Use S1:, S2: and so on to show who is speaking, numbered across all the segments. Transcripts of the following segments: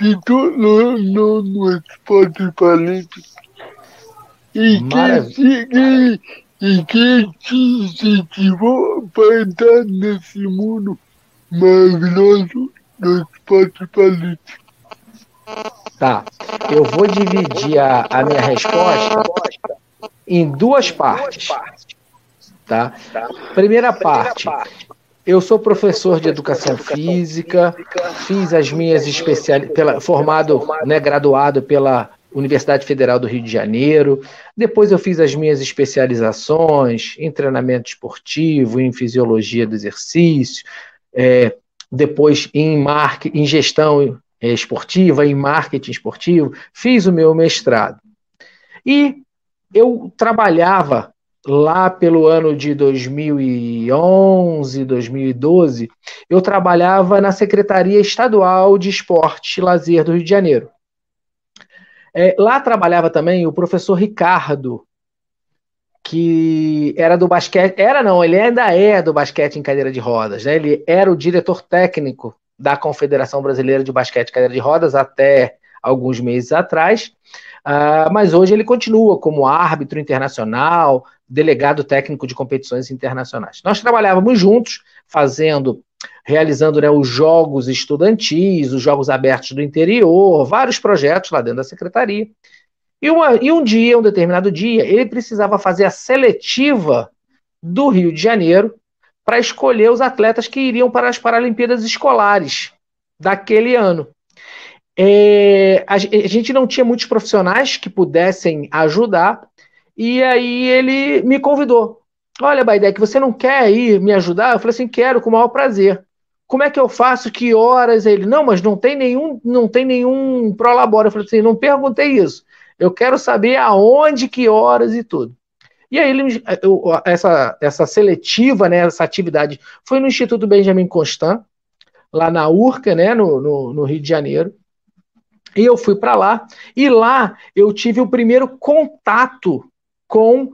S1: titulou no, no esporte paralímpico. E que, e que te incentivou para entrar nesse mundo maravilhoso do esporte paralímpico.
S2: Tá. Eu vou dividir a, a minha resposta em duas partes. Tá? Primeira parte. Eu sou professor de educação física, fiz as minhas especialidades, formado, né, graduado pela Universidade Federal do Rio de Janeiro. Depois eu fiz as minhas especializações em treinamento esportivo, em fisiologia do exercício, é, depois em, marketing, em gestão é, esportiva, em marketing esportivo, fiz o meu mestrado. E eu trabalhava lá pelo ano de 2011, 2012, eu trabalhava na Secretaria Estadual de Esporte e Lazer do Rio de Janeiro. É, lá trabalhava também o professor Ricardo, que era do basquete, era não, ele ainda é do basquete em cadeira de rodas, né? Ele era o diretor técnico da Confederação Brasileira de Basquete em Cadeira de Rodas até alguns meses atrás, uh, mas hoje ele continua como árbitro internacional, delegado técnico de competições internacionais. Nós trabalhávamos juntos, fazendo, realizando né, os jogos estudantis, os jogos abertos do interior, vários projetos lá dentro da secretaria. E, uma, e um dia, um determinado dia, ele precisava fazer a seletiva do Rio de Janeiro para escolher os atletas que iriam para as Paralimpíadas Escolares daquele ano. É, a, a, gente não tinha muitos profissionais que pudessem ajudar, e aí ele me convidou. Olha, Baidec, você não quer ir me ajudar? Eu falei assim, quero, com o maior prazer. Como é que eu faço? Que horas? Ele, não, mas não tem nenhum, não tem nenhum prolabora. Eu falei assim, não perguntei isso. Eu quero saber aonde, que horas e tudo. E aí ele, eu, essa, essa seletiva, né, essa atividade foi no Instituto Benjamin Constant, lá na Urca, né, no, no, no Rio de Janeiro. E eu fui para lá, e lá eu tive o primeiro contato com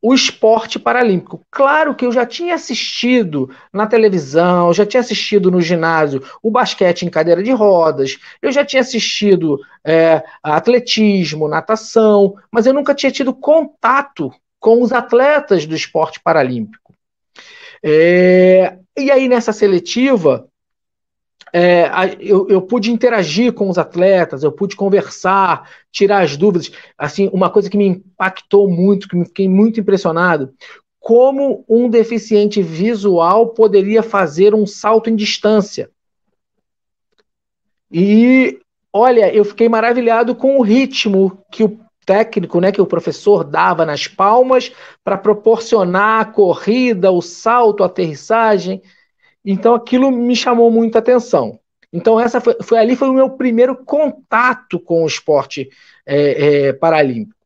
S2: o esporte paralímpico. Claro que eu já tinha assistido na televisão, já tinha assistido no ginásio o basquete em cadeira de rodas, eu já tinha assistido é, atletismo, natação, mas eu nunca tinha tido contato com os atletas do esporte paralímpico. É, e aí, nessa seletiva, é, eu, eu, pude interagir com os atletas, eu pude conversar, tirar as dúvidas. Assim, uma coisa que me impactou muito, que me fiquei muito impressionado, como um deficiente visual poderia fazer um salto em distância. E olha, eu fiquei maravilhado com o ritmo que o técnico, né, que o professor dava nas palmas para proporcionar a corrida, o salto, a aterrissagem. Então aquilo me chamou muita atenção. Então essa foi, foi ali foi o meu primeiro contato com o esporte é, é, paralímpico.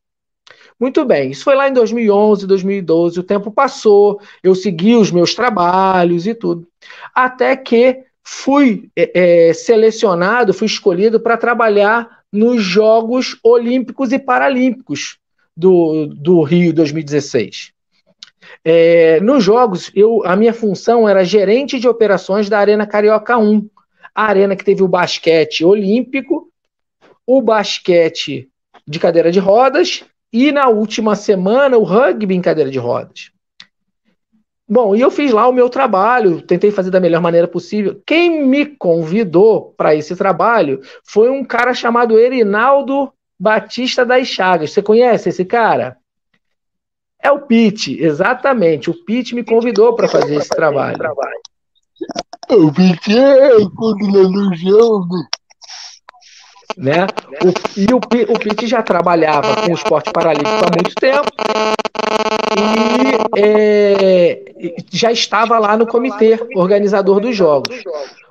S2: Muito bem, isso foi lá em 2011, 2012, o tempo passou, eu segui os meus trabalhos e tudo, até que fui é, é selecionado, fui escolhido para trabalhar nos Jogos Olímpicos e Paralímpicos do, do Rio 2016. É, nos jogos, eu, a minha função era gerente de operações da Arena Carioca 1, a arena que teve o basquete olímpico, o basquete de cadeira de rodas e na última semana o rugby em cadeira de rodas. Bom, e eu fiz lá o meu trabalho, tentei fazer da melhor maneira possível. Quem me convidou para esse trabalho foi um cara chamado Erinaldo Batista das Chagas. Você conhece esse cara? É o Pete, exatamente. O Pete me convidou para fazer esse trabalho.
S1: O Pete é coordenador jogo.
S2: Né? O, e o, o Pete já trabalhava com o esporte paralímpico há muito tempo e é, já estava lá no comitê organizador dos jogos.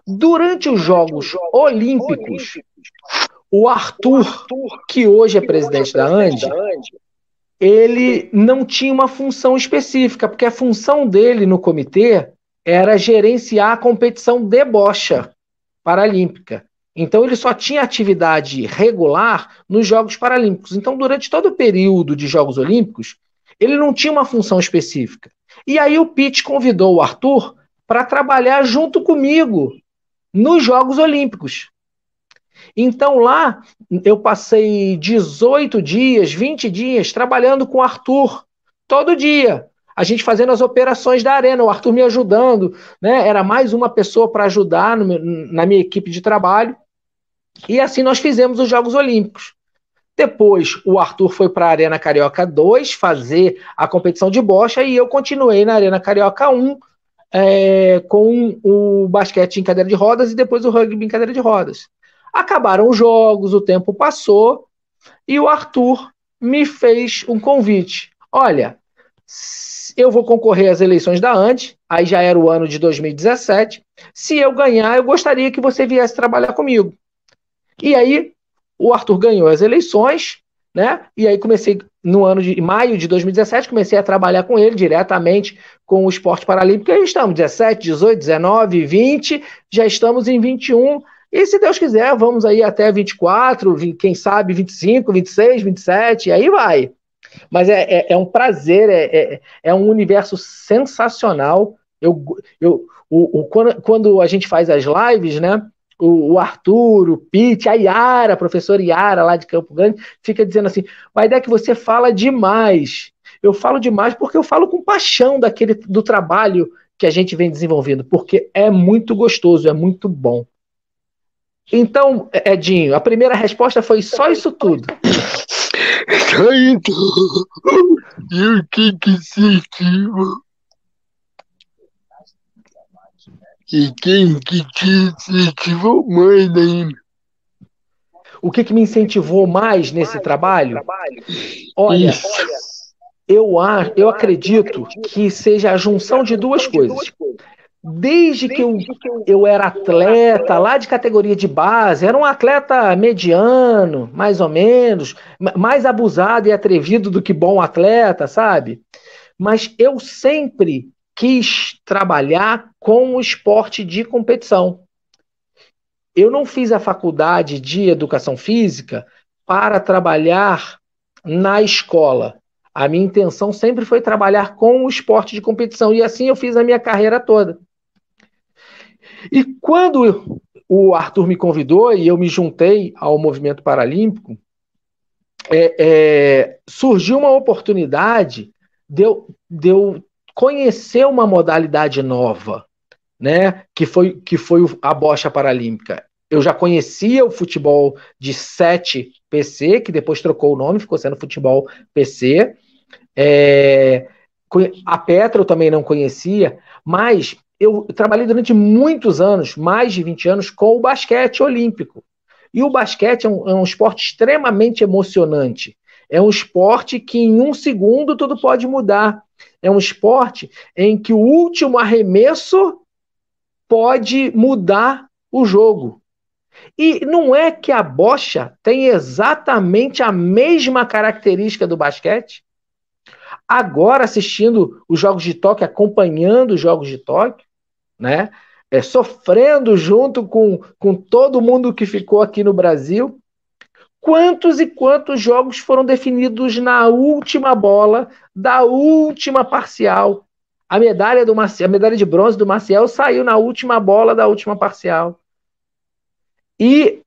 S2: Durante os Jogos Olímpicos, o Arthur, que hoje é presidente da ANDI, ele não tinha uma função específica, porque a função dele no comitê era gerenciar a competição de bocha paralímpica. Então ele só tinha atividade regular nos Jogos Paralímpicos. Então, durante todo o período de Jogos Olímpicos, ele não tinha uma função específica. E aí o Pete convidou o Arthur para trabalhar junto comigo nos Jogos Olímpicos. Então lá eu passei 18 dias, 20 dias trabalhando com o Arthur todo dia. A gente fazendo as operações da arena, o Arthur me ajudando, né? Era mais uma pessoa para ajudar no, na minha equipe de trabalho. E assim nós fizemos os Jogos Olímpicos. Depois, o Arthur foi para a Arena Carioca 2 fazer a competição de bocha e eu continuei na Arena Carioca 1 é, com o basquete em cadeira de rodas e depois o rugby em cadeira de rodas. Acabaram os jogos, o tempo passou e o Arthur me fez um convite. Olha, eu vou concorrer às eleições da ANDE, aí já era o ano de 2017. Se eu ganhar, eu gostaria que você viesse trabalhar comigo. E aí o Arthur ganhou as eleições, né? E aí comecei no ano de maio de 2017, comecei a trabalhar com ele diretamente com o esporte paralímpico. E aí estamos 17, 18, 19, 20, já estamos em 21. E se Deus quiser, vamos aí até 24, quem sabe 25, 26, 27, e aí vai. Mas é, é, é um prazer, é, é, é, um universo sensacional. Eu, eu, o, o, quando, quando a gente faz as lives, né? o, o Arthur, o Pete, a Yara, a professora Yara lá de Campo Grande, fica dizendo assim: vai é que você fala demais. Eu falo demais porque eu falo com paixão daquele do trabalho que a gente vem desenvolvendo, porque é muito gostoso, é muito bom. Então, Edinho, a primeira resposta foi só isso tudo.
S1: Só isso. E o que que sentiu? E quem que te incentivou mais ainda?
S2: O que, que me incentivou mais nesse trabalho? Olha, eu, eu acredito que seja a junção de duas coisas. Desde que eu, eu era atleta, lá de categoria de base, era um atleta mediano, mais ou menos, mais abusado e atrevido do que bom atleta, sabe? Mas eu sempre quis trabalhar com o esporte de competição. Eu não fiz a faculdade de educação física para trabalhar na escola. A minha intenção sempre foi trabalhar com o esporte de competição e assim eu fiz a minha carreira toda. E quando o Arthur me convidou e eu me juntei ao movimento paralímpico, é, é, surgiu uma oportunidade de eu, de eu conhecer uma modalidade nova, né? Que foi, que foi a bocha paralímpica. Eu já conhecia o futebol de 7 PC, que depois trocou o nome, ficou sendo futebol PC. É, a Petra eu também não conhecia, mas eu trabalhei durante muitos anos, mais de 20 anos, com o basquete olímpico. E o basquete é um, é um esporte extremamente emocionante. É um esporte que em um segundo tudo pode mudar. É um esporte em que o último arremesso pode mudar o jogo. E não é que a bocha tem exatamente a mesma característica do basquete? Agora, assistindo os Jogos de Tóquio, acompanhando os Jogos de Tóquio, né? É, sofrendo junto com, com todo mundo que ficou aqui no Brasil, Quantos e quantos jogos foram definidos na última bola da última parcial? A medalha do Maciel, a medalha de bronze do Maciel saiu na última bola da última parcial. E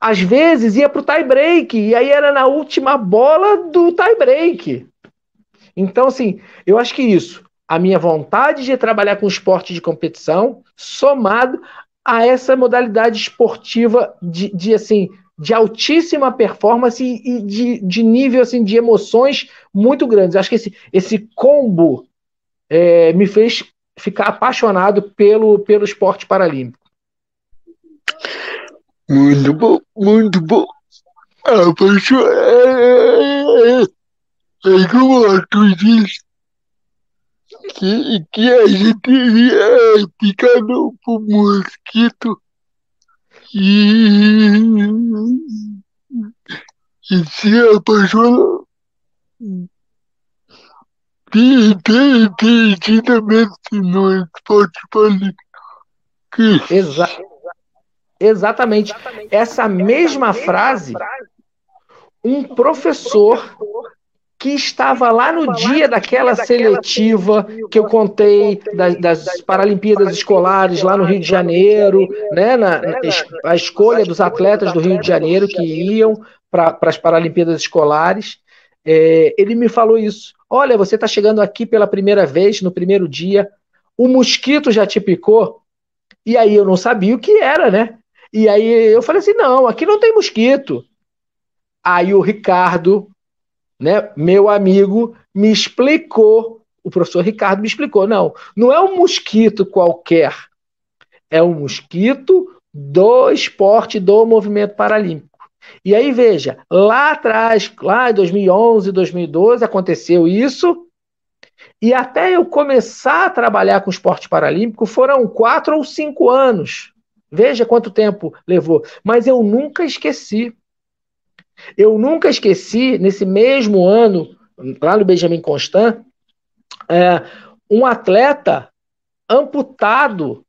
S2: às vezes ia para o tie break, e aí era na última bola do tie break. Então, assim, eu acho que isso, a minha vontade de trabalhar com esporte de competição, somado a essa modalidade esportiva de, de assim, de altíssima performance e de, de nível assim, de emoções muito grandes. Acho que esse, esse combo é, me fez ficar apaixonado pelo, pelo esporte paralímpico.
S1: Muito bom, muito bom. Apaixonado. É, é como tu disse que, que a gente ia ficar no mosquito e, e se apaixona definitivamente no esporte político.
S2: Exa exatamente. Essa mesma frase, um professor que estava lá no dia daquela seletiva que eu contei das, das Paralimpíadas Escolares lá no Rio de Janeiro, né, na, na a escolha dos atletas do Rio de Janeiro que iam para as Paralimpíadas Escolares. É, ele me falou isso. Olha, você está chegando aqui pela primeira vez, no primeiro dia, o mosquito já te picou? E aí eu não sabia o que era, né? E aí eu falei assim: não, aqui não tem mosquito. Aí o Ricardo, né, meu amigo, me explicou, o professor Ricardo me explicou: não, não é um mosquito qualquer, é um mosquito do esporte do movimento paralímpico. E aí veja, lá atrás, lá em 2011, 2012, aconteceu isso, e até eu começar a trabalhar com esporte paralímpico foram quatro ou cinco anos. Veja quanto tempo levou. Mas eu nunca esqueci. Eu nunca esqueci, nesse mesmo ano, lá no Benjamin Constant, é, um atleta amputado,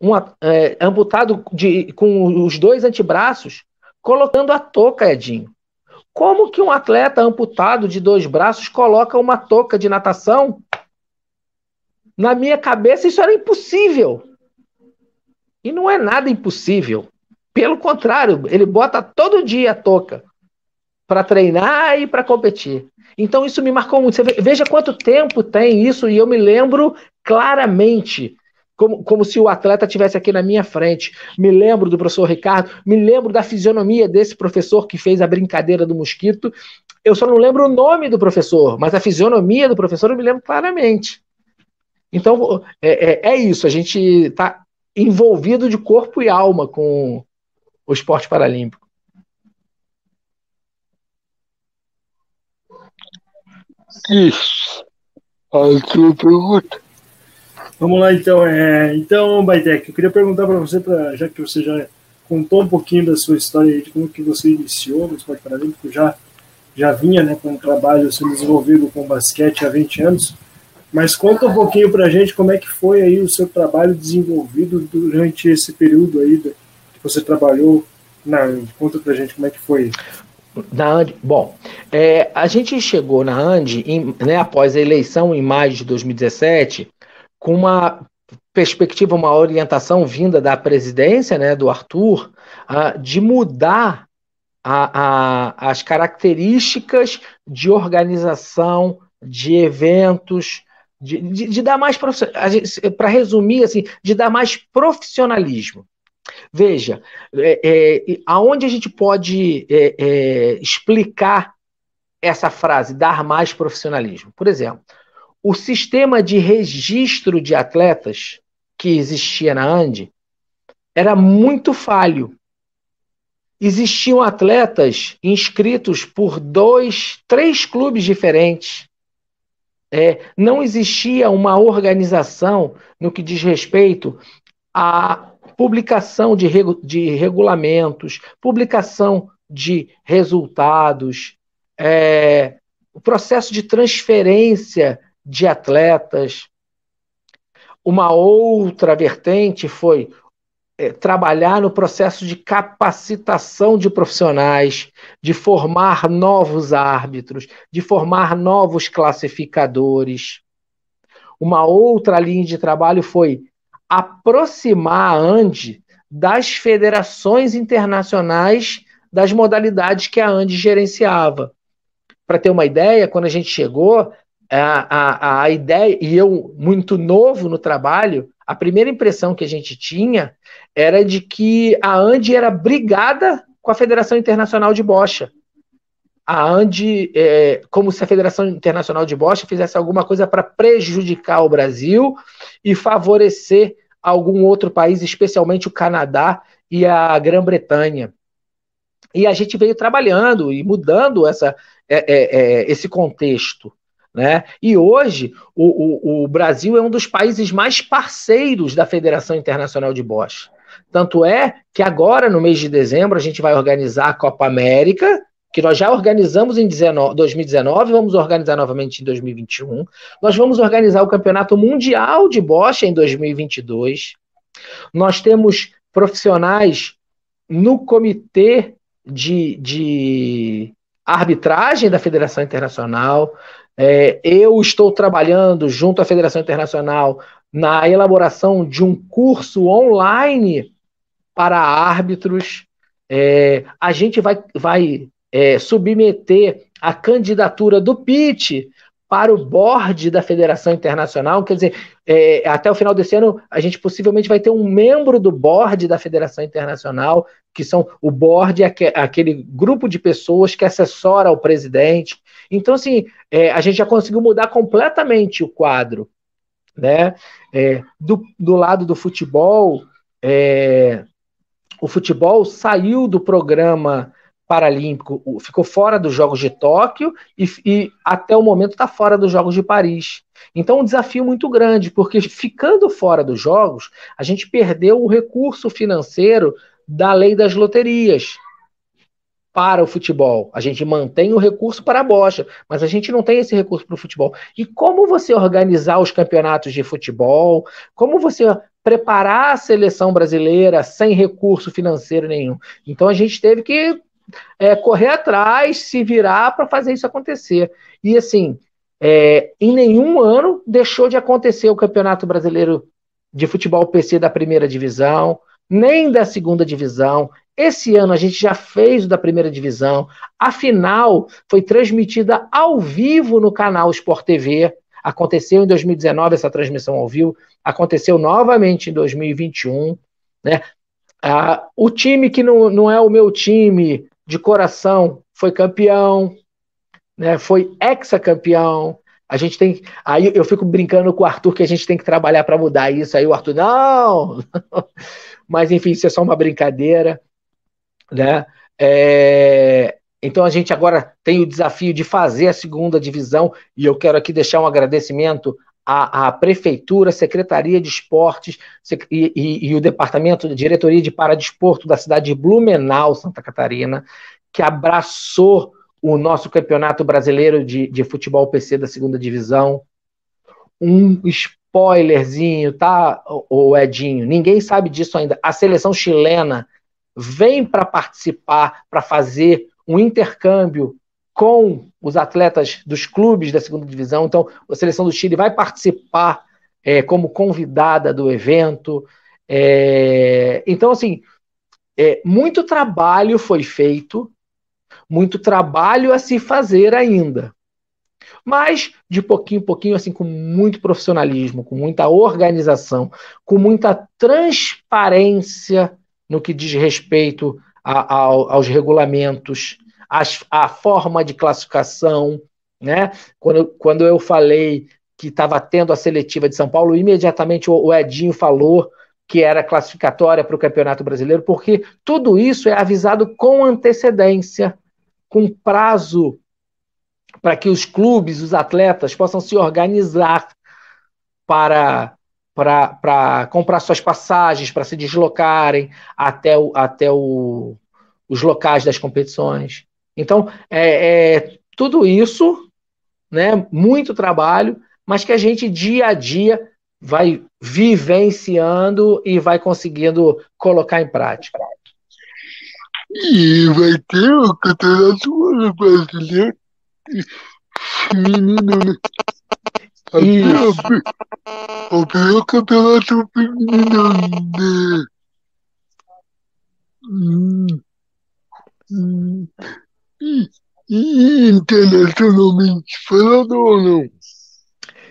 S2: um, é, amputado de, com os dois antebraços, colocando a touca, Edinho. Como que um atleta amputado de dois braços coloca uma touca de natação? Na minha cabeça, isso era impossível. E não é nada impossível. Pelo contrário, ele bota todo dia a touca para treinar e para competir. Então isso me marcou muito. Você veja quanto tempo tem isso e eu me lembro claramente como, como se o atleta tivesse aqui na minha frente. Me lembro do professor Ricardo, me lembro da fisionomia desse professor que fez a brincadeira do mosquito. Eu só não lembro o nome do professor, mas a fisionomia do professor eu me lembro claramente. Então, é, é, é isso, a gente está envolvido de corpo e alma com o esporte paralímpico.
S1: Isso. A sua pergunta.
S3: Vamos lá, então. É, então, Baitec, eu queria perguntar para você, pra, já que você já contou um pouquinho da sua história de como que você iniciou no esporte paralímpico, já, já vinha né, com um trabalho sendo desenvolvido com basquete há 20 anos, mas conta um pouquinho para a gente como é que foi aí o seu trabalho desenvolvido durante esse período aí que você trabalhou na Conta para a gente como é que foi.
S2: Na Andi, bom, é, a gente chegou na Andi, em, né, após a eleição em maio de 2017, com uma perspectiva, uma orientação vinda da presidência, né, do Arthur, uh, de mudar a, a, as características de organização de eventos, de, de, de dar mais para resumir assim, de dar mais profissionalismo. Veja, é, é, aonde a gente pode é, é explicar essa frase, dar mais profissionalismo? Por exemplo, o sistema de registro de atletas que existia na Ande era muito falho. Existiam atletas inscritos por dois, três clubes diferentes. É, não existia uma organização no que diz respeito à publicação de, regu de regulamentos, publicação de resultados, é, o processo de transferência de atletas. Uma outra vertente foi é, trabalhar no processo de capacitação de profissionais, de formar novos árbitros, de formar novos classificadores. Uma outra linha de trabalho foi aproximar a ANDE das federações internacionais das modalidades que a ANDE gerenciava. Para ter uma ideia, quando a gente chegou, a, a, a ideia, e eu, muito novo no trabalho, a primeira impressão que a gente tinha era de que a ANDI era brigada com a Federação Internacional de Bocha. A ANDI, é, como se a Federação Internacional de Bocha fizesse alguma coisa para prejudicar o Brasil e favorecer algum outro país, especialmente o Canadá e a Grã-Bretanha. E a gente veio trabalhando e mudando essa, é, é, é esse contexto. Né? E hoje o, o, o, Brasil é um dos países mais parceiros da Federação Internacional de Bosch. Tanto é que agora, no mês de dezembro, a gente vai organizar a Copa América, que nós já organizamos em 19, 2019, vamos organizar novamente em 2021. Nós vamos organizar o Campeonato Mundial de Bosch em 2022. Nós temos profissionais no comitê de, de arbitragem da Federação Internacional. É, eu estou trabalhando junto à Federação Internacional na elaboração de um curso online para árbitros. É, a gente vai, vai é, submeter a candidatura do PIT para o board da Federação Internacional. Quer dizer, é, até o final desse ano, a gente possivelmente vai ter um membro do board da Federação Internacional, que são o board, aquele grupo de pessoas que assessora o presidente. Então, assim, é, a gente já conseguiu mudar completamente o quadro. Né? É, do, do lado do futebol, é, o futebol saiu do programa Paralímpico ficou fora dos Jogos de Tóquio e, e até o momento está fora dos Jogos de Paris. Então, um desafio muito grande, porque ficando fora dos Jogos, a gente perdeu o recurso financeiro da lei das loterias para o futebol. A gente mantém o recurso para a bocha, mas a gente não tem esse recurso para o futebol. E como você organizar os campeonatos de futebol? Como você preparar a seleção brasileira sem recurso financeiro nenhum? Então a gente teve que é, correr atrás, se virar para fazer isso acontecer. E assim, é, em nenhum ano deixou de acontecer o Campeonato Brasileiro de Futebol PC da primeira divisão, nem da segunda divisão. Esse ano a gente já fez o da primeira divisão. A final foi transmitida ao vivo no canal Sport TV. Aconteceu em 2019 essa transmissão ao vivo, aconteceu novamente em 2021. Né? Ah, o time que não, não é o meu time de coração foi campeão, né? Foi ex-campeão. A gente tem. Aí eu fico brincando com o Arthur que a gente tem que trabalhar para mudar isso. Aí o Arthur, não! Mas enfim, isso é só uma brincadeira. Né? É... Então a gente agora tem o desafio de fazer a segunda divisão, e eu quero aqui deixar um agradecimento à, à Prefeitura, Secretaria de Esportes e, e, e, o Departamento de Diretoria de Paradesporto da cidade de Blumenau, Santa Catarina, que abraçou o nosso Campeonato Brasileiro de, de Futebol PC da segunda divisão. Um spoilerzinho, tá, o Edinho? Ninguém sabe disso ainda. A seleção chilena vem para participar, para fazer um intercâmbio com os atletas dos clubes da segunda divisão. Então, a seleção do Chile vai participar é, como convidada do evento. É, então, assim, é, muito trabalho foi feito, muito trabalho a se fazer ainda. Mas, de pouquinho em pouquinho, assim, com muito profissionalismo, com muita organização, com muita transparência no que diz respeito a, a, aos regulamentos, as, a forma de classificação, né? Quando, quando eu falei que estava tendo a seletiva de São Paulo, imediatamente o, o Edinho falou que era classificatória para o Campeonato Brasileiro, porque tudo isso é avisado com antecedência, com prazo para que os clubes, os atletas possam se organizar para para comprar suas passagens, para se deslocarem até, o, até o, os locais das competições. Então, é, é tudo isso, né, muito trabalho, mas que a gente dia a dia vai vivenciando e vai conseguindo colocar em prática.
S1: E vai ter o campeonato brasileiro feminino, né? Isso. O primeiro campeonato feminino, né? Internacionalmente falando ou não?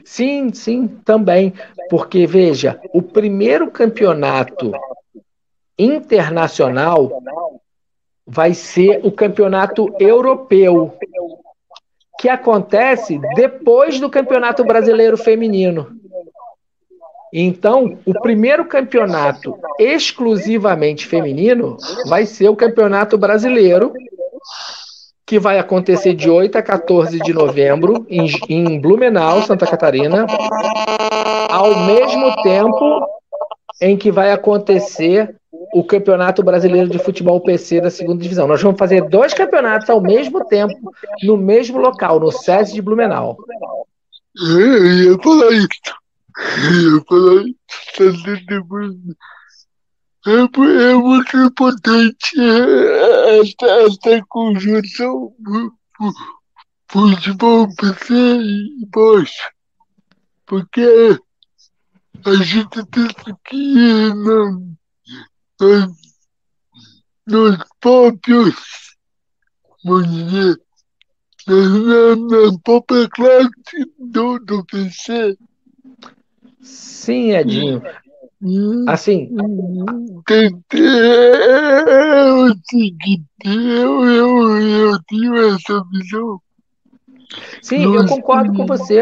S2: Sim, sim, também. Porque, veja, o primeiro campeonato internacional vai ser o campeonato europeu, que acontece depois do campeonato brasileiro feminino. Então, o primeiro campeonato exclusivamente feminino vai ser o campeonato brasileiro, que vai acontecer de 8 a 14 de novembro em, em Blumenau, Santa Catarina, ao mesmo tempo em que vai acontecer o Campeonato Brasileiro de Futebol PC da segunda divisão. Nós vamos fazer dois campeonatos ao mesmo tempo, no mesmo local, no SESI de Blumenau.
S1: Eu ia falar isso. Eu ia falar isso. É, é muito importante essa, essa conjunção futebol PC e bocha. Porque a gente tem que ir nos, nos próprios, vamos dizer, na, na própria classe do, do PC.
S2: Sim, Edinho. Assim.
S1: Eu, eu, eu, eu tenho essa visão.
S2: Sim, eu concordo com você.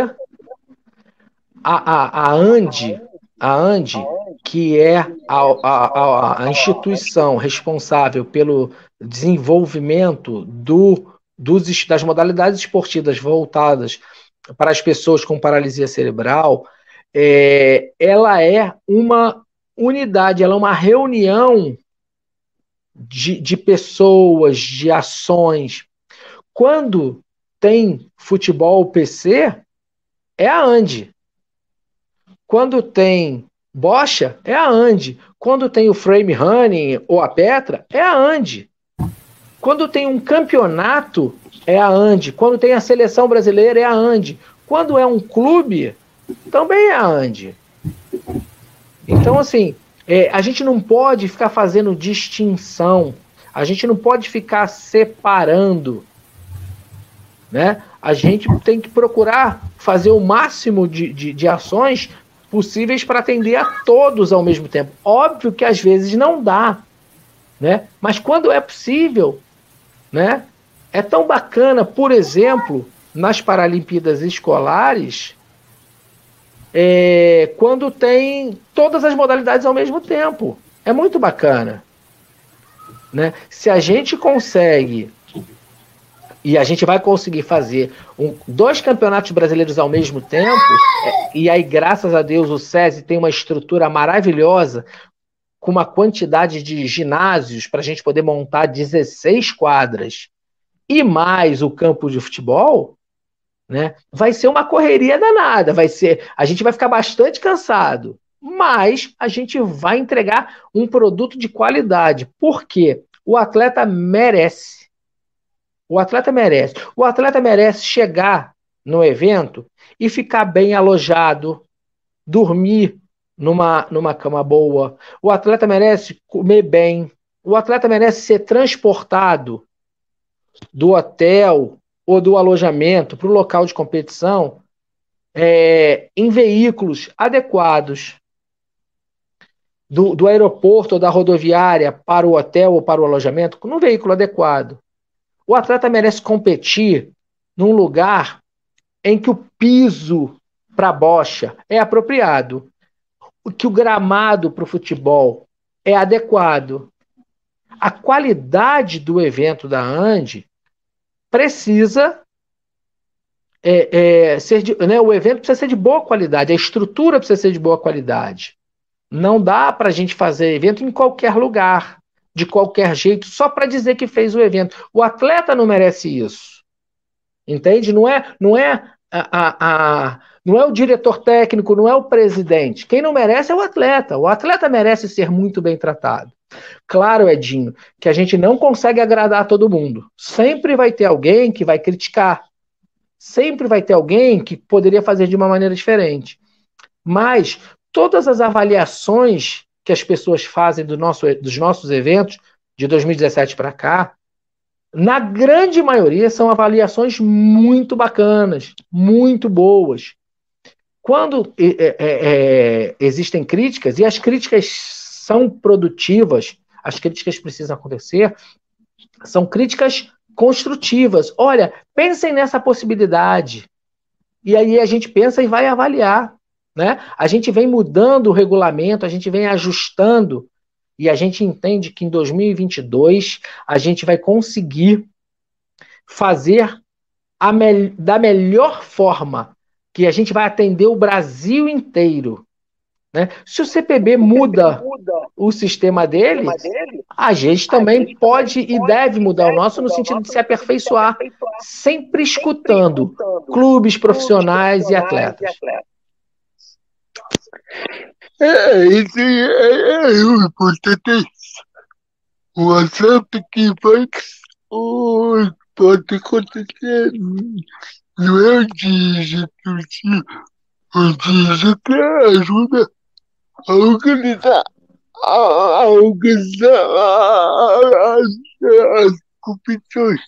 S2: A, a, a Andi, a Andi, que é a, a, a, instituição responsável pelo desenvolvimento do, dos, das modalidades esportivas voltadas para as pessoas com paralisia cerebral, é, ela é uma unidade, ela é uma reunião de, de pessoas, de ações. Quando tem futebol PC, é a Andi. Quando tem bocha, é a Andi. Quando tem o frame running ou a Petra, é a Andi. Quando tem um campeonato, é a Andi. Quando tem a seleção brasileira, é a Andi. Quando é um clube, também é a Andi. Então, assim, é, a gente não pode ficar fazendo distinção, a gente não pode ficar separando. Né? A gente tem que procurar fazer o máximo de, de, de ações possíveis para atender a todos ao mesmo tempo. Óbvio que às vezes não dá, né? mas quando é possível, né? é tão bacana, por exemplo, nas Paralimpíadas Escolares, é, quando tem todas as modalidades ao mesmo tempo. É muito bacana. Né? Se a gente consegue, e a gente vai conseguir fazer um, dois campeonatos brasileiros ao mesmo tempo, e aí, graças a Deus, o SESI tem uma estrutura maravilhosa, com uma quantidade de ginásios para a gente poder montar 16 quadras, e mais o campo de futebol, né? Vai ser uma correria danada, vai ser, a gente vai ficar bastante cansado, mas a gente vai entregar um produto de qualidade. Por quê? O atleta merece. O atleta merece. O atleta merece chegar no evento e ficar bem alojado, dormir numa, numa cama boa. O atleta merece comer bem. O atleta merece ser transportado do hotel ou do alojamento para o local de competição é, em veículos adequados do, do aeroporto ou da rodoviária para o hotel ou para o alojamento, num veículo adequado. O atleta merece competir num lugar em que o piso para a bocha é apropriado, que o gramado para o futebol é adequado. A qualidade do evento da Ande precisa é, é, ser de, né, o evento precisa ser de boa qualidade, a estrutura precisa ser de boa qualidade. Não dá para a gente fazer evento em qualquer lugar, de qualquer jeito, só para dizer que fez o evento. O atleta não merece isso. Entende? Não é, não é a, a, a, não é o diretor técnico, não é o presidente. Quem não merece é o atleta. O atleta merece ser muito bem tratado. Claro, Edinho, que a gente não consegue agradar todo mundo. Sempre vai ter alguém que vai criticar. Sempre vai ter alguém que poderia fazer de uma maneira diferente. Mas todas as avaliações que as pessoas fazem do nosso, dos nossos eventos de 2017 para cá, na grande maioria são avaliações muito bacanas, muito boas. Quando é, é, é, existem críticas, e as críticas são produtivas, as críticas precisam acontecer, são críticas construtivas. Olha, pensem nessa possibilidade. E aí a gente pensa e vai avaliar. Né? A gente vem mudando o regulamento, a gente vem ajustando, e a gente entende que em 2022 a gente vai conseguir fazer me da melhor forma que a gente vai atender o Brasil inteiro. Né? Se o CPB muda o sistema dele, a gente também pode e deve mudar o nosso no sentido de se aperfeiçoar, sempre escutando clubes profissionais e atletas.
S1: É, isso é, é o importante. O WhatsApp que faz o pode acontecer. Não é o dígito, o dígito ajuda a organizar, a, a organizar as, as competições.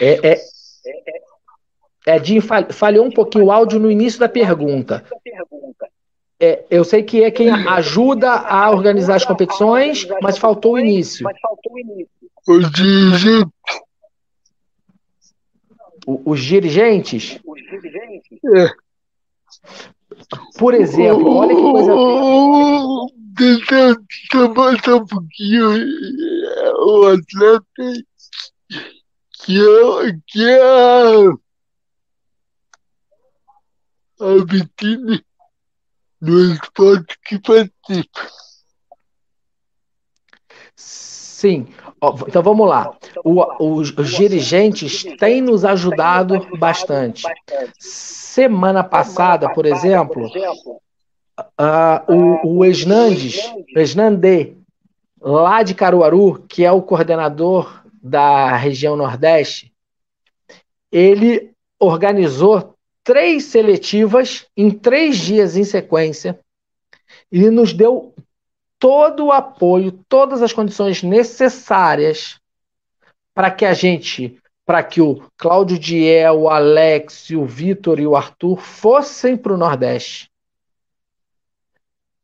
S2: É, é, é, Jim, falhou um pouquinho o áudio no início da pergunta. É, eu sei que é quem ajuda a organizar as competições, mas faltou o início.
S1: Os dirigentes.
S2: os dirigentes? Os dirigentes? É. Por exemplo, olha que coisa.
S1: Deixa eu um pouquinho o atleta que é, que é a, vitrine do esporte que participa.
S2: Sim. Então vamos lá. O, os, dirigentes têm nos ajudado bastante. Semana passada, por exemplo, uh, o, o Esnandes, Esnandê, lá de Caruaru, que é o coordenador da região Nordeste, ele organizou três seletivas em três dias em sequência e nos deu todo o apoio, todas as condições necessárias para que a gente, para que o Cláudio Diel, o Alex, o Vitor e o Arthur fossem para o Nordeste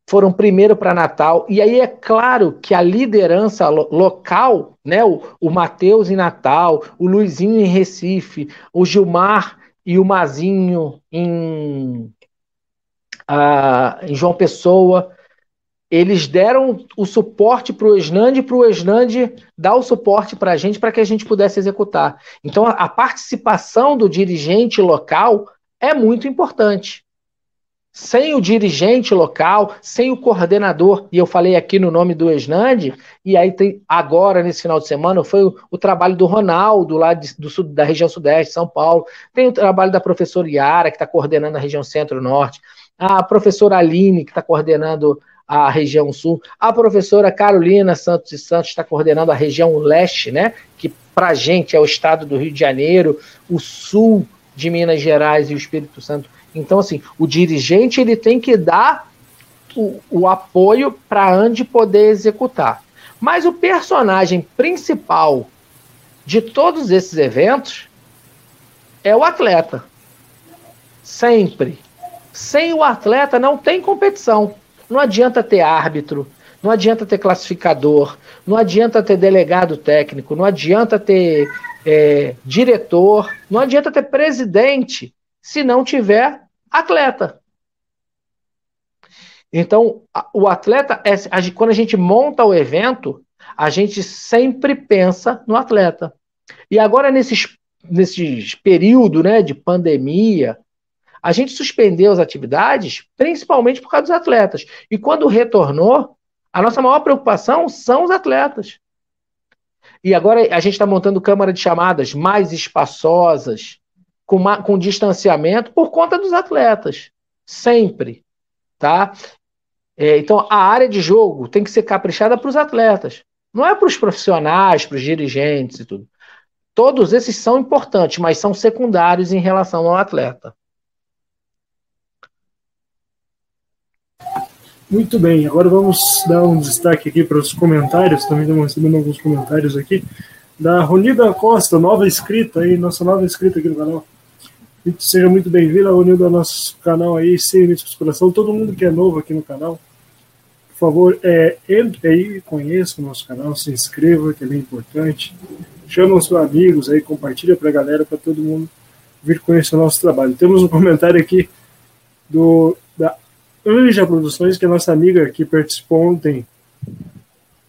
S2: foram primeiro para Natal. E aí é claro que a liderança lo local, né, o, o Matheus em Natal, o Luizinho em Recife, o Gilmar e o Mazinho em, uh, em João Pessoa, eles deram o suporte para o Esnand e para o Esnand dar o suporte para a gente para que a gente pudesse executar. Então a, participação do dirigente local é muito importante. Sem o dirigente local, sem o coordenador, e eu falei aqui no nome do Esnand, e aí tem agora, nesse final de semana, foi o, o trabalho do Ronaldo, lá de, do, da região sudeste, São Paulo, tem o trabalho da professora Yara, que está coordenando a região centro-norte, a professora Aline, que está coordenando a região sul, a professora Carolina Santos e Santos está coordenando a região leste, né, que para a gente é o estado do Rio de Janeiro, o sul de Minas Gerais e o Espírito Santo então, assim, o dirigente ele tem que dar o, o apoio para Andy poder executar. Mas o personagem principal de todos esses eventos é o atleta. Sempre. Sem o atleta não tem competição. Não adianta ter árbitro, não adianta ter classificador, não adianta ter delegado técnico, não adianta ter é, diretor, não adianta ter presidente se não tiver atleta. Então, o atleta, é, quando a gente monta o evento, a gente sempre pensa no atleta. E agora, nesses, nesses período né, de pandemia, a gente suspendeu as atividades principalmente por causa dos atletas. E quando retornou, a nossa maior preocupação são os atletas. E agora a gente está montando câmara de chamadas mais espaçosas, com, uma, com distanciamento por conta dos atletas. Sempre. Tá? É, então, a área de jogo tem que ser caprichada para os atletas. Não é para os profissionais, para os dirigentes e tudo. Todos esses são importantes, mas são secundários em relação ao atleta.
S3: Muito bem, agora vamos dar um destaque aqui para os comentários. Também estamos recebendo alguns comentários aqui. Da Ronida Costa, nova inscrita aí, nossa nova inscrita aqui no canal. Seja muito bem-vindo, unido ao nosso canal aí, sem limites de coração. Todo mundo que é novo aqui no canal, por favor, é, entre aí, conheça o nosso canal, se inscreva, que é bem importante. Chama os seus amigos aí, compartilha para a galera, para todo mundo vir conhecer o nosso trabalho. Temos um comentário aqui do Anja Produções, que é nossa amiga que participou ontem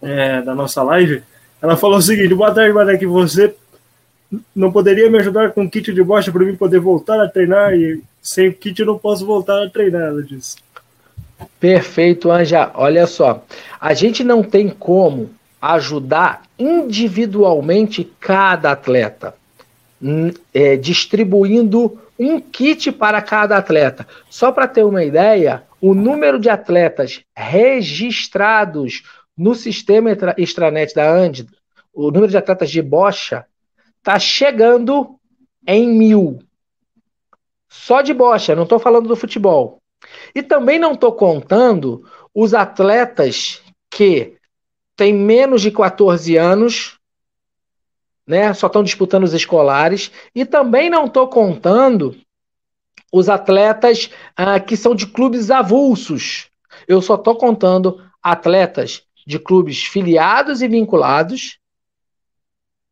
S3: é, da nossa live. Ela falou o seguinte: boa tarde, Marek, você não poderia me ajudar com kit de bocha para mim poder voltar a treinar e sem kit eu não posso voltar a treinar, ela disse.
S2: Perfeito, Anja. Olha só, a gente não tem como ajudar individualmente cada atleta, hum, é, distribuindo um kit para cada atleta. Só para ter uma ideia, o número de atletas registrados no sistema extranet da Andy o número de atletas de bocha está chegando em mil. Só de bocha, não estou falando do futebol. E também não estou contando os atletas que têm menos de 14 anos, né, só estão disputando os escolares, e também não estou contando os atletas ah, que são de clubes avulsos. Eu só estou contando atletas de clubes filiados e vinculados.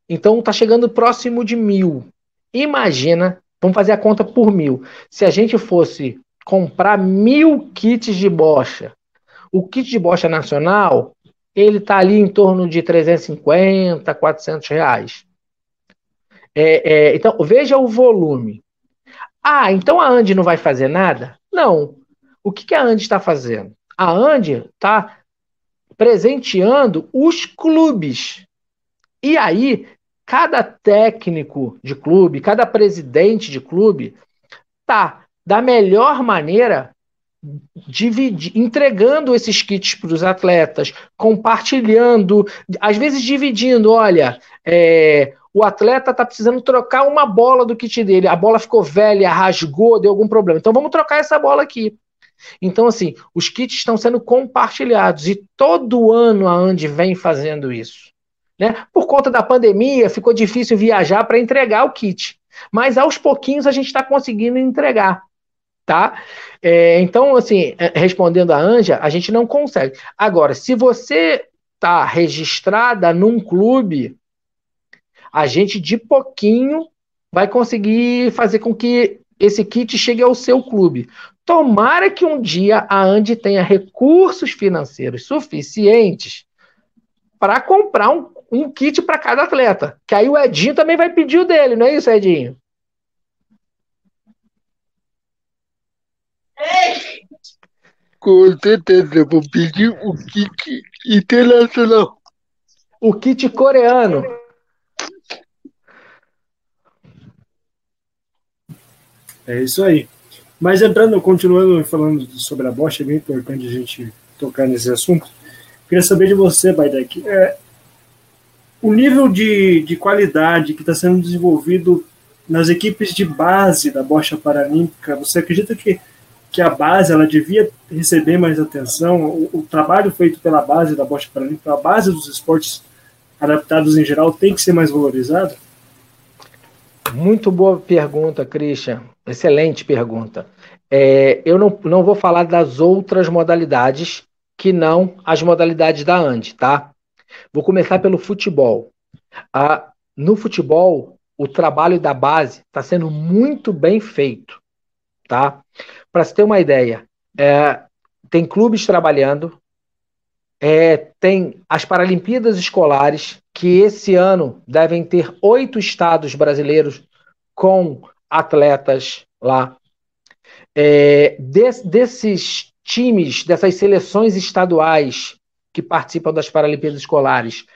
S2: Então está chegando próximo de mil. Imagina, vamos fazer a conta por mil. Se a gente fosse comprar mil kits de bocha, o kit de bocha nacional ele está ali em torno de 350, 400 reais. É, é, então, veja o volume. Ah, então a Andy não vai fazer nada? Não. O que, que a Andy está fazendo? A Andy está presenteando os clubes. E aí, cada técnico de clube, cada presidente de clube, tá da melhor maneira dividir, entregando esses kits para os atletas, compartilhando, às vezes dividindo. Olha, é, o atleta está precisando trocar uma bola do kit dele, a bola ficou velha, rasgou, deu algum problema. Então vamos trocar essa bola aqui. Então, assim, os kits estão sendo compartilhados e todo ano a Andy vem fazendo isso. Né? Por conta da pandemia, ficou difícil viajar para entregar o kit. Mas aos pouquinhos a gente está conseguindo entregar. Tá? É, então, assim, é, respondendo a Anja, a gente não consegue. Agora, se você está registrada num clube, a gente de pouquinho vai conseguir fazer com que esse kit chegue ao seu clube. Tomara que um dia a Andy tenha recursos financeiros suficientes para comprar um, um kit para cada atleta. Que aí o Edinho também vai pedir o dele, não é isso, Edinho?
S1: Com certeza, vou pedir o kit internacional.
S2: O kit coreano.
S3: É isso aí. Mas entrando, continuando falando sobre a Bosch, é bem importante a gente tocar nesse assunto. Queria saber de você, Baidek, é, o nível de, de qualidade que está sendo desenvolvido nas equipes de base da Bocha Paralímpica, você acredita que, que a base ela devia receber mais atenção? O, o trabalho feito pela base da Bocha Paralímpica, a base dos esportes adaptados em geral, tem que ser mais valorizado?
S2: Muito boa pergunta, Christian. Excelente pergunta. É, eu não, não vou falar das outras modalidades que não as modalidades da Andi, tá? Vou começar pelo futebol. Ah, no futebol, o trabalho da base está sendo muito bem feito, tá? Para se ter uma ideia, é, tem clubes trabalhando, é, tem as Paralimpíadas Escolares, que esse ano devem ter oito estados brasileiros com atletas lá. É, desses times, dessas seleções estaduais que participam das Paralimpíadas Escolares,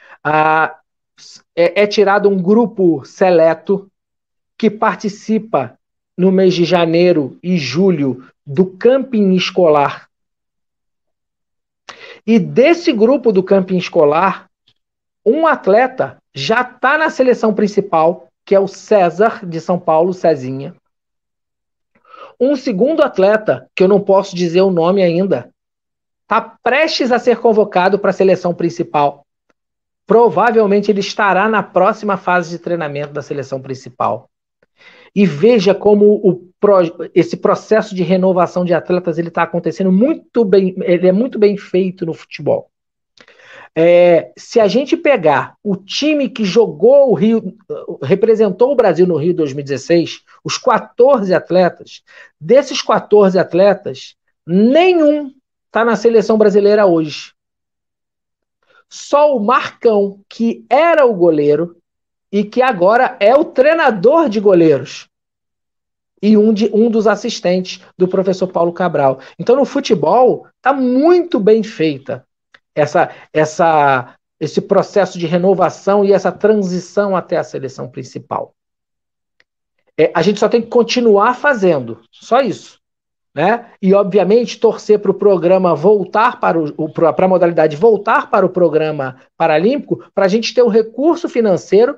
S2: é, é tirado um grupo seleto que participa no mês de janeiro e julho do camping escolar. E desse grupo do camping escolar, um atleta já está na seleção principal que é o César de São Paulo, Cezinha. Um segundo atleta, que eu não posso dizer o nome ainda, está prestes a ser convocado para a seleção principal. Provavelmente ele estará na próxima fase de treinamento da seleção principal. E veja como o, esse processo de renovação de atletas ele está acontecendo muito bem, ele é muito bem feito no futebol. É, se a gente pegar o time que jogou o Rio, representou o Brasil no Rio 2016, os 14 atletas, desses 14 atletas, nenhum está na seleção brasileira hoje. Só o Marcão, que era o goleiro e que agora é o treinador de goleiros. E um, de, um dos assistentes do professor Paulo Cabral. Então, no futebol, está muito bem feita essa, essa, esse processo de renovação e essa transição até a seleção principal. É, a gente só tem que continuar fazendo, só isso. né? E, obviamente, torcer para o programa voltar para o, para a modalidade voltar para o programa paralímpico, para a gente ter o recurso financeiro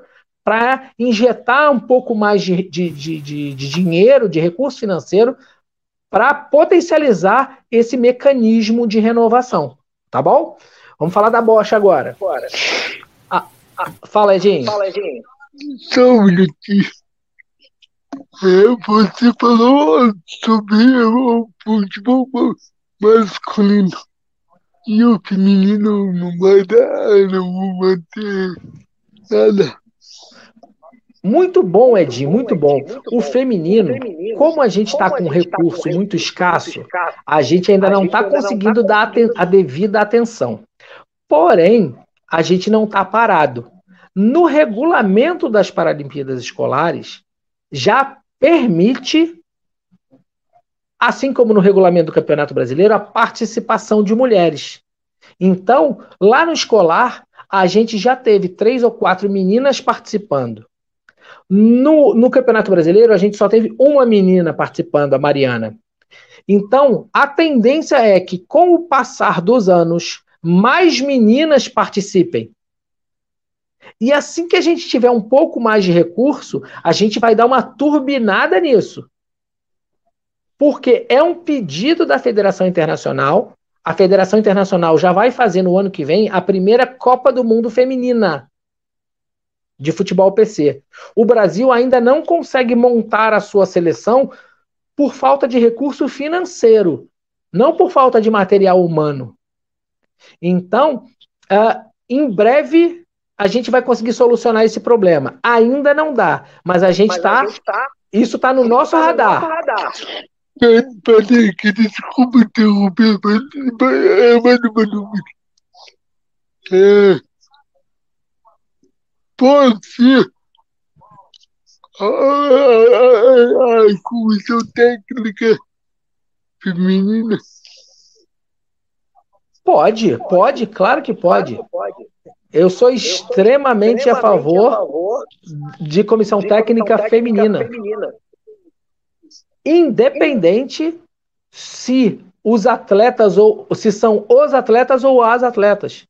S2: para injetar um pouco mais de, de, de, de, de dinheiro, de recurso financeiro, para potencializar esse mecanismo de renovação. Tá bom? Vamos falar da Bosch agora. Ah, ah, fala, Edinho. Fala, Edinho.
S1: Só um minutinho. É, você falou sobre o futebol masculino. E o feminino não vai dar, não vai ter nada.
S2: Muito bom, Edinho, muito bom. O feminino, como a gente está com um recurso muito escasso, a gente ainda não está conseguindo dar a devida atenção. Porém, a gente não está parado. No regulamento das Paralimpíadas Escolares, já permite, assim como no regulamento do Campeonato Brasileiro, a participação de mulheres. Então, lá no escolar, a gente já teve três ou quatro meninas participando. No, no Campeonato Brasileiro, a gente só teve uma menina participando, a Mariana. Então, a tendência é que, com o passar dos anos, mais meninas participem. E assim que a gente tiver um pouco mais de recurso, a gente vai dar uma turbinada nisso. Porque é um pedido da Federação Internacional. A Federação Internacional já vai fazer no ano que vem a primeira Copa do Mundo Feminina de futebol PC. O Brasil ainda não consegue montar a sua seleção por falta de recurso financeiro, não por falta de material humano. Então, uh, em breve a gente vai conseguir solucionar esse problema. Ainda não dá, mas a gente está. Tá, isso está no nosso tá radar. No nosso radar.
S1: Desculpa interromper, mas, mas, é, pode ser a comissão técnica feminina?
S2: Pode, pode, claro que pode. Eu sou extremamente a favor de comissão técnica feminina. Independente se os atletas ou se são os atletas ou as atletas.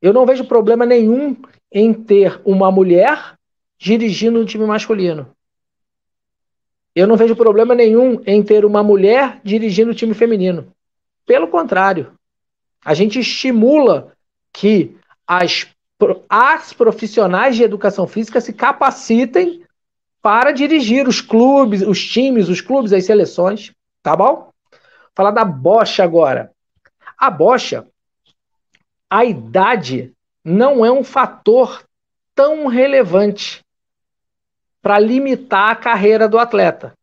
S2: Eu não vejo problema nenhum em ter uma mulher dirigindo um time masculino. Eu não vejo problema nenhum em ter uma mulher dirigindo o time feminino. Pelo contrário, a gente estimula que as, as profissionais de educação física se capacitem para dirigir os clubes, os times, os clubes, as seleções, tá bom? Falar da bocha agora. A bocha, a idade não é um fator tão relevante para limitar a carreira do atleta.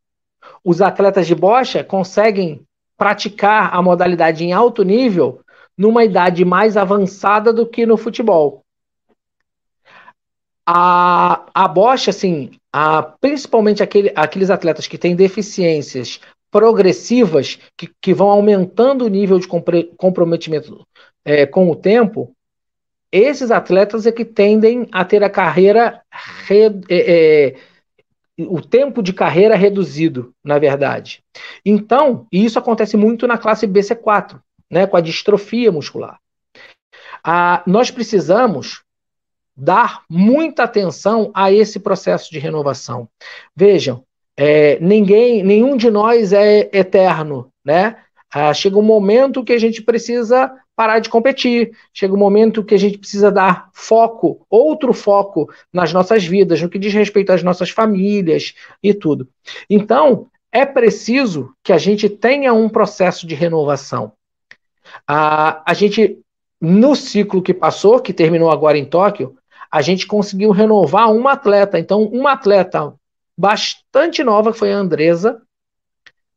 S2: Os atletas de bocha conseguem praticar a modalidade em alto nível numa idade mais avançada do que no futebol. A, a bocha, assim, a, principalmente aquele, aqueles atletas que têm deficiências progressivas, que, que vão aumentando o nível de comprometimento é, com o tempo, esses atletas é que tendem a ter a carreira, re, é, é, o tempo de carreira reduzido, na verdade. Então, isso acontece muito na classe BC4, né, com a distrofia muscular. Ah, nós precisamos dar muita atenção a esse processo de renovação. Vejam, é, ninguém, nenhum de nós é eterno, né? Ah, chega um momento que a gente precisa parar de competir. Chega um momento que a gente precisa dar foco, outro foco nas nossas vidas, no que diz respeito às nossas famílias e tudo. Então, é preciso que a gente tenha um processo de renovação. A, a gente, no ciclo que passou, que terminou agora em Tóquio, a gente conseguiu renovar uma atleta. Então, uma atleta bastante nova, que foi a Andresa,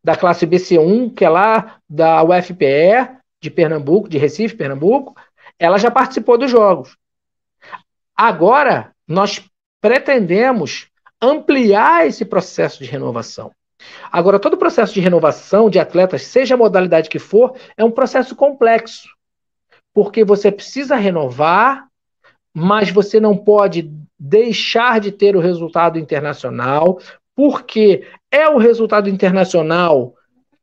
S2: da classe BC1, que é lá da UFPE, de Pernambuco, de Recife, Pernambuco, ela já participou dos jogos. Agora, nós pretendemos ampliar esse processo de renovação. Agora, todo processo de renovação de atletas, seja a modalidade que for, é um processo complexo. Porque você precisa renovar, mas você não pode deixar de ter o resultado internacional, porque é o resultado internacional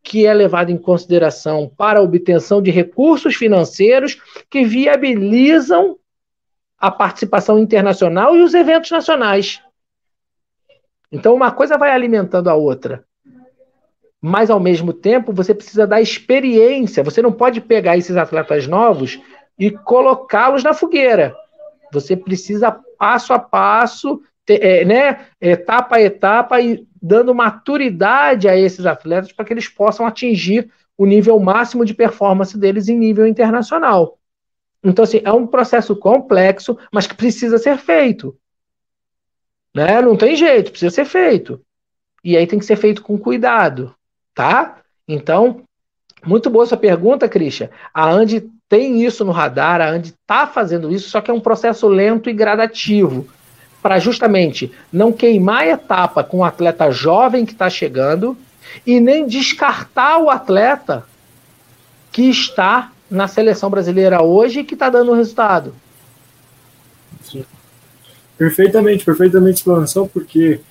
S2: que é levado em consideração para a obtenção de recursos financeiros que viabilizam a participação internacional e os eventos nacionais. Então, uma coisa vai alimentando a outra. Mas, ao mesmo tempo, você precisa da experiência. Você não pode pegar esses atletas novos e colocá-los na fogueira. Você precisa, passo a passo, é, né, etapa a etapa, e dando maturidade a esses atletas para que eles possam atingir o nível máximo de performance deles em nível internacional. Então, assim, é um processo complexo, mas que precisa ser feito. Né? Não tem jeito, precisa ser feito. E aí tem que ser feito com cuidado, tá? Então, muito boa sua pergunta, Christian. A Andy tem isso no radar, a Andy está fazendo isso, só que é um processo lento e gradativo para justamente não queimar a etapa com o atleta jovem que está chegando e nem descartar o atleta que está na seleção brasileira hoje e que está dando resultado.
S4: Perfeitamente, perfeitamente explanação, porque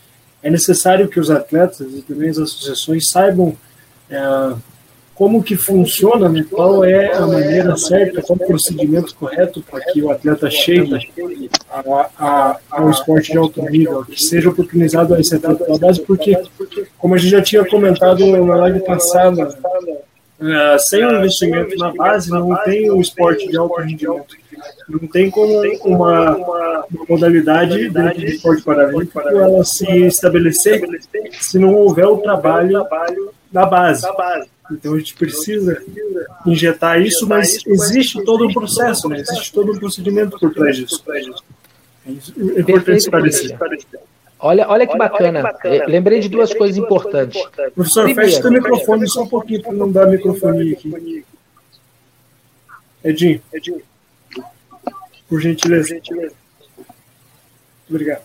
S4: é necessário que os atletas e também as associações saibam é, como que funciona, né? qual é a maneira certa, qual o procedimento correto para que o atleta chegue a, a, ao esporte de alto nível, que seja oportunizado a esse atleta da base, porque, como a gente já tinha comentado na live passada, uh, sem o um investimento na base, não tem o um esporte de alto rendimento. Não tem como uma, uma modalidade dentro do esporte paralímpico ela se estabelecer se não houver o trabalho da base. Então a gente precisa injetar isso, mas existe todo um processo, né? existe todo um procedimento por trás disso. É importante esclarecer.
S2: Olha, olha que bacana. Olha que bacana. Lembrei de duas coisas importantes.
S4: Professor, Primeiro, fecha o microfone só um pouquinho para não dar microfone aqui. Edinho, Edinho. Por gentileza. Obrigado.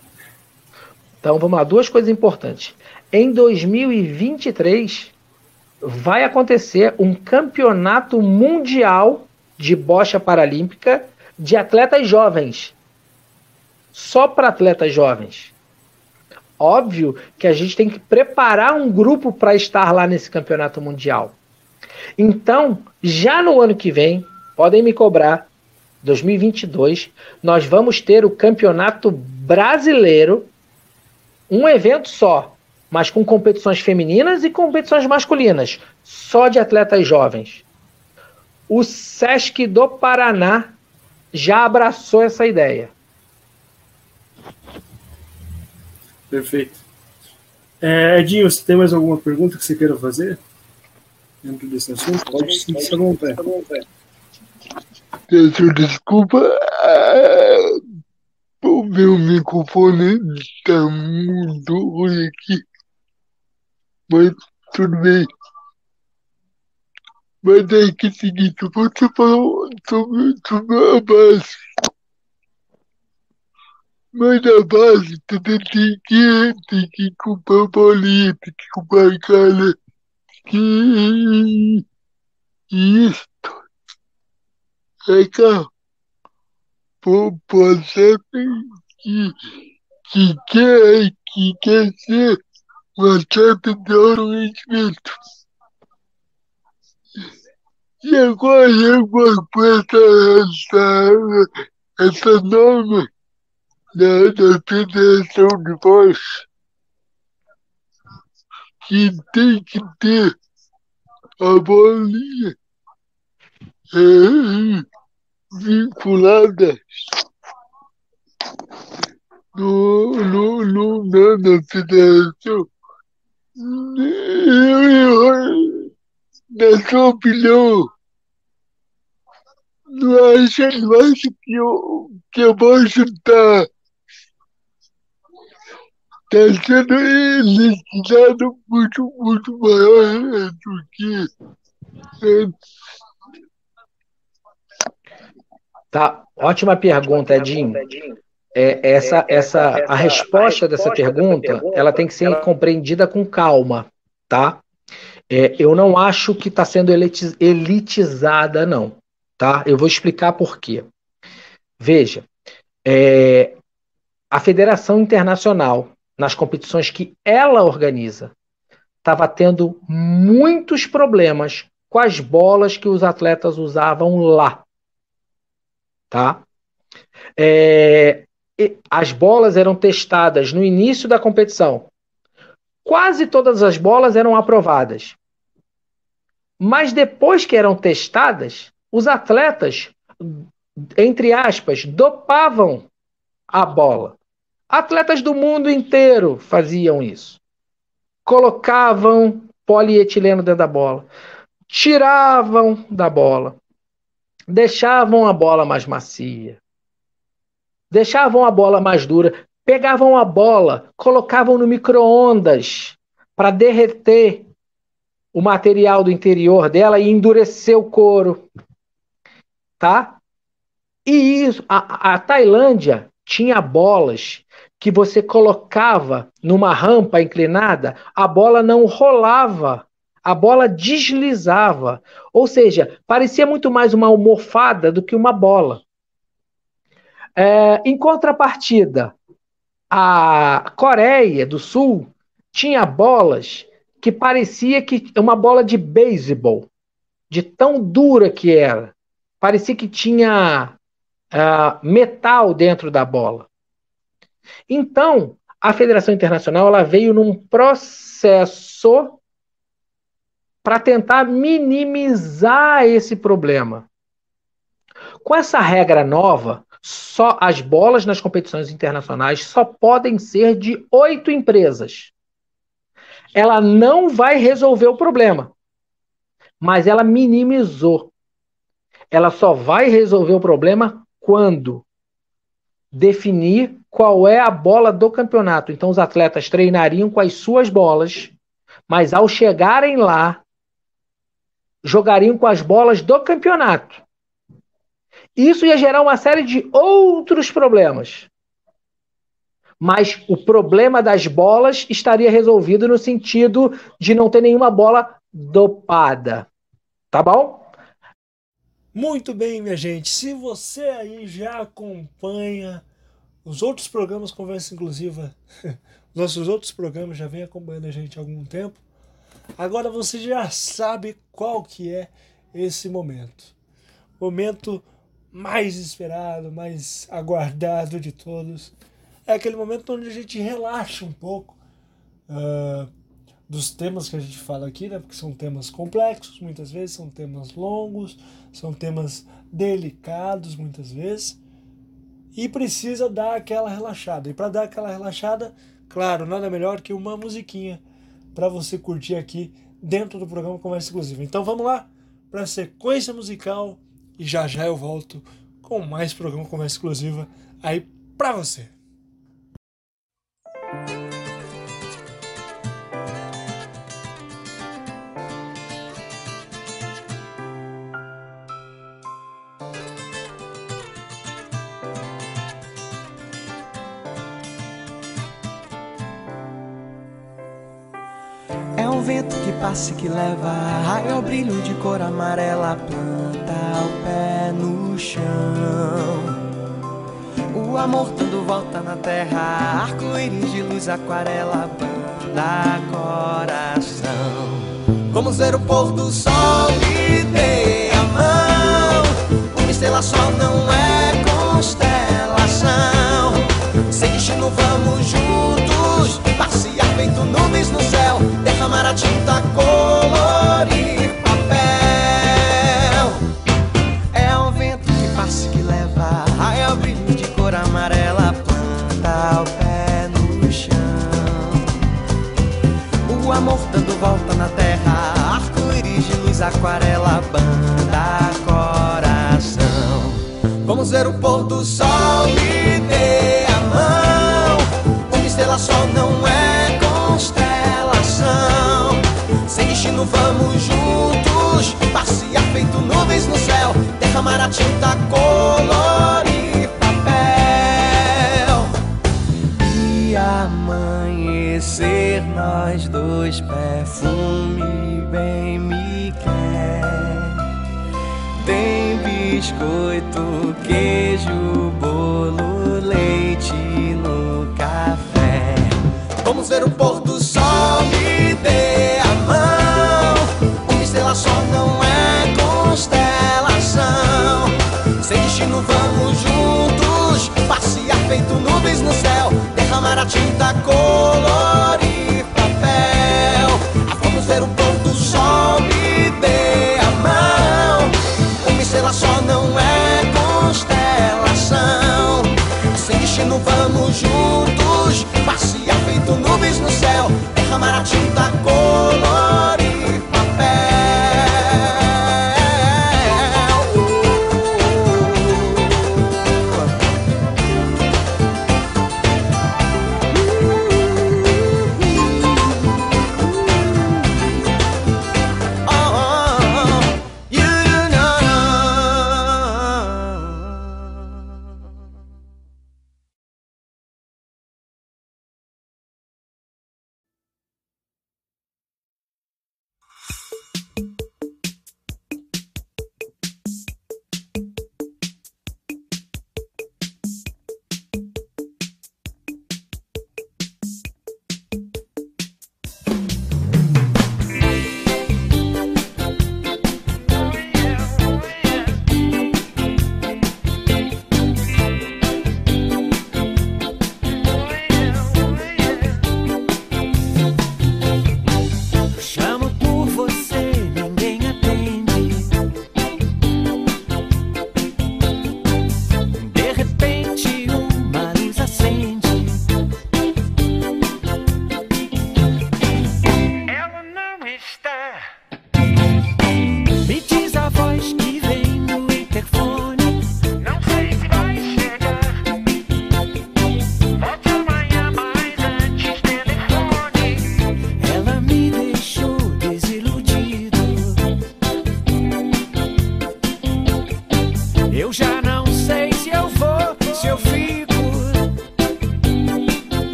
S2: Então vamos lá, duas coisas importantes. Em 2023, vai acontecer um campeonato mundial de bocha paralímpica de atletas jovens. Só para atletas jovens. Óbvio que a gente tem que preparar um grupo para estar lá nesse campeonato mundial. Então, já no ano que vem, podem me cobrar, 2022, nós vamos ter o campeonato brasileiro, um evento só, mas com competições femininas e competições masculinas, só de atletas jovens. O SESC do Paraná já abraçou essa ideia.
S4: Perfeito. É, Edinho, você tem mais alguma pergunta que você queira fazer dentro desse assunto? Pode sim, se à vontade.
S1: Peço desculpa, o meu microfone está muito ruim aqui mas tudo bem. Mas é que é o seguinte, você falou sobre, sobre a base. Mas a base também tem que, tem que comprar bolinha, tem que comprar cara. Que isso é que por ser que, que quer, que quer ser você perdeu o rendimento. E agora eu vou essa, essa norma da, da federação de voz que tem que ter a bolinha é, vinculada no, no, no, na federação na sua opinião, não acha, não acha que, o, que a Bolsa está tá sendo legislado muito, muito maior do que
S2: Tá, ótima pergunta, Edinho. É, essa, essa, a resposta dessa pergunta, ela tem que ser compreendida com calma, tá? É, eu não acho que está sendo elitizada, não, tá? Eu vou explicar por quê. Veja, é, a Federação Internacional, nas competições que ela organiza, estava tendo muitos problemas com as bolas que os atletas usavam lá. Tá? É, as bolas eram testadas no início da competição. Quase todas as bolas eram aprovadas. Mas depois que eram testadas, os atletas, entre aspas, dopavam a bola. Atletas do mundo inteiro faziam isso. Colocavam polietileno dentro da bola, tiravam da bola, deixavam a bola mais macia, deixavam a bola mais dura, pegavam a bola, colocavam no micro-ondas para derreter o material do interior dela e endurecer o couro. Tá? E isso, a, a Tailândia tinha bolas que você colocava numa rampa inclinada, a bola não rolava, a bola deslizava. Ou seja, parecia muito mais uma almofada do que uma bola. É, em contrapartida, a Coreia do Sul tinha bolas que parecia que uma bola de beisebol, de tão dura que era. Parecia que tinha uh, metal dentro da bola. Então, a Federação Internacional ela veio num processo para tentar minimizar esse problema. Com essa regra nova, só as bolas nas competições internacionais só podem ser de oito empresas. Ela não vai resolver o problema, mas ela minimizou. Ela só vai resolver o problema quando definir qual é a bola do campeonato. Então os atletas treinariam com as suas bolas, mas ao chegarem lá, jogariam com as bolas do campeonato. Isso ia gerar uma série de outros problemas. Mas o problema das bolas estaria resolvido no sentido de não ter nenhuma bola dopada. Tá bom?
S3: Muito bem, minha gente. Se você aí já acompanha os outros programas Conversa Inclusiva, nossos outros programas já vem acompanhando a gente há algum tempo, agora você já sabe qual que é esse momento. Momento mais esperado, mais aguardado de todos. É aquele momento onde a gente relaxa um pouco. Uh, dos temas que a gente fala aqui, né? Porque são temas complexos, muitas vezes são temas longos, são temas delicados, muitas vezes, e precisa dar aquela relaxada. E para dar aquela relaxada, claro, nada melhor que uma musiquinha para você curtir aqui dentro do programa Conversa Exclusiva. Então vamos lá para a sequência musical e já já eu volto com mais programa Conversa Exclusiva aí para você.
S5: vento que passa e que leva raio ao brilho de cor amarela, chão. O amor tudo volta na terra, arco-íris de luz, aquarela, banda coração. Vamos ver o pôr do sol e dê a mão. Uma estrela só não é constelação. Sem destino, vamos juntos passear feito nuvens no céu derramar a tinta, colorir aquarela, banda, coração. Vamos ver o pôr do sol e dê a mão. Uma estrela só não é constelação. Sem destino, vamos juntos passear feito nuvens no céu, derramar a tinta, colorir papel e amanhecer nós dois perfume bem me quer. Tem biscoito, queijo, bolo, leite no café. Vamos ver o pôr do sol, me dê a mão. Uma estrela só não é constelação. Sem destino, vamos juntos.
S6: Passear
S5: feito nuvens no céu. Derramar a tinta colorida.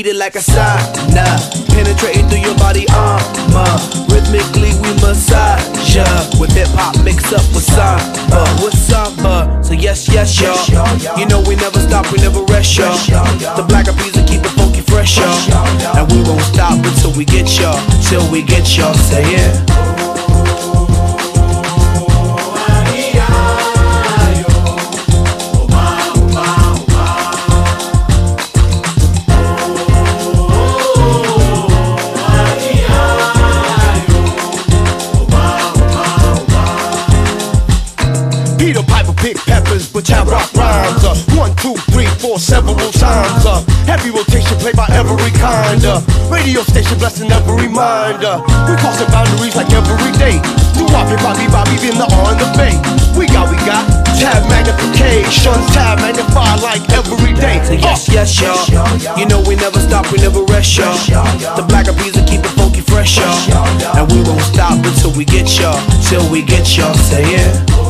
S7: Heated like a sauna. Penetrating through your body armor. Rhythmically we massage ya. With hip hop mixed up with samba. With samba. So yes, yes, y'all. You know we never stop, we never rest, y'all. The black bees will keep it funky fresh, y'all. And we won't stop until we get y'all Till we get y'all, say yeah Radio station blessing every mind. Uh. we crossing boundaries like every day. Do Bobby, Bobby, Bobby, been the on the bay. We got, we got tab magnification, tab magnify like every day. So yes, uh. yes, y'all. You know we never stop, we never rest, y'all. The black bees will keep it funky fresh, y'all. And we won't stop until we get y'all, till we get y'all. Say yeah.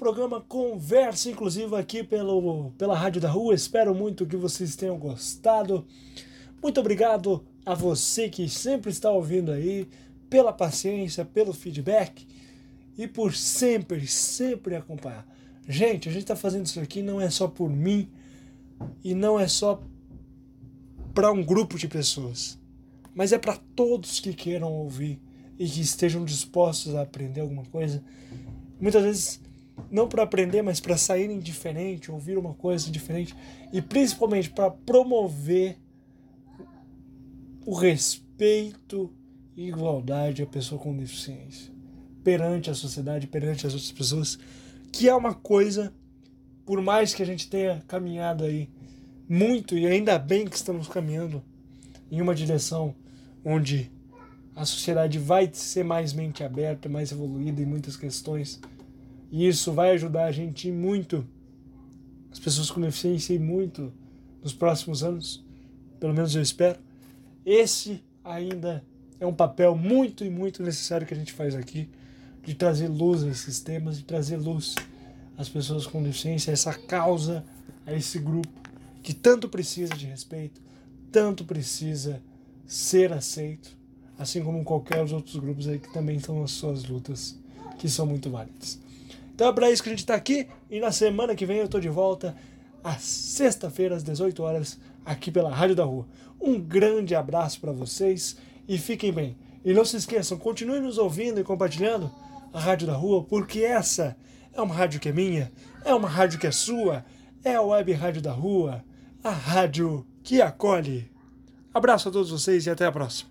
S3: Programa Conversa Inclusiva aqui pelo, pela Rádio da Rua. Espero muito que vocês tenham gostado. Muito obrigado a você que sempre está ouvindo aí, pela paciência, pelo feedback e por sempre, sempre acompanhar. Gente, a gente está fazendo isso aqui não é só por mim e não é só para um grupo de pessoas, mas é para todos que queiram ouvir e que estejam dispostos a aprender alguma coisa. Muitas vezes não para aprender, mas para saírem diferente, ouvir uma coisa diferente e principalmente para promover o respeito e igualdade à pessoa com deficiência perante a sociedade, perante as outras pessoas, que é uma coisa, por mais que a gente tenha caminhado aí muito e ainda bem que estamos caminhando em uma direção onde a sociedade vai ser mais mente aberta, mais evoluída em muitas questões. E isso vai ajudar a gente muito, as pessoas com deficiência, e muito nos próximos anos. Pelo menos eu espero. Esse ainda é um papel muito e muito necessário que a gente faz aqui, de trazer luz a esses temas, de trazer luz às pessoas com deficiência, a essa causa, a esse grupo que tanto precisa de respeito, tanto precisa ser aceito assim como qualquer dos outros grupos aí que também estão nas suas lutas, que são muito válidas. Então é para isso que a gente está aqui e na semana que vem eu estou de volta às sexta-feira às 18 horas aqui pela Rádio da Rua. Um grande abraço para vocês e fiquem bem. E não se esqueçam, continuem nos ouvindo e compartilhando a Rádio da Rua, porque essa é uma rádio que é minha, é uma rádio que é sua, é a Web Rádio da Rua, a rádio que acolhe. Abraço a todos vocês e até a próxima.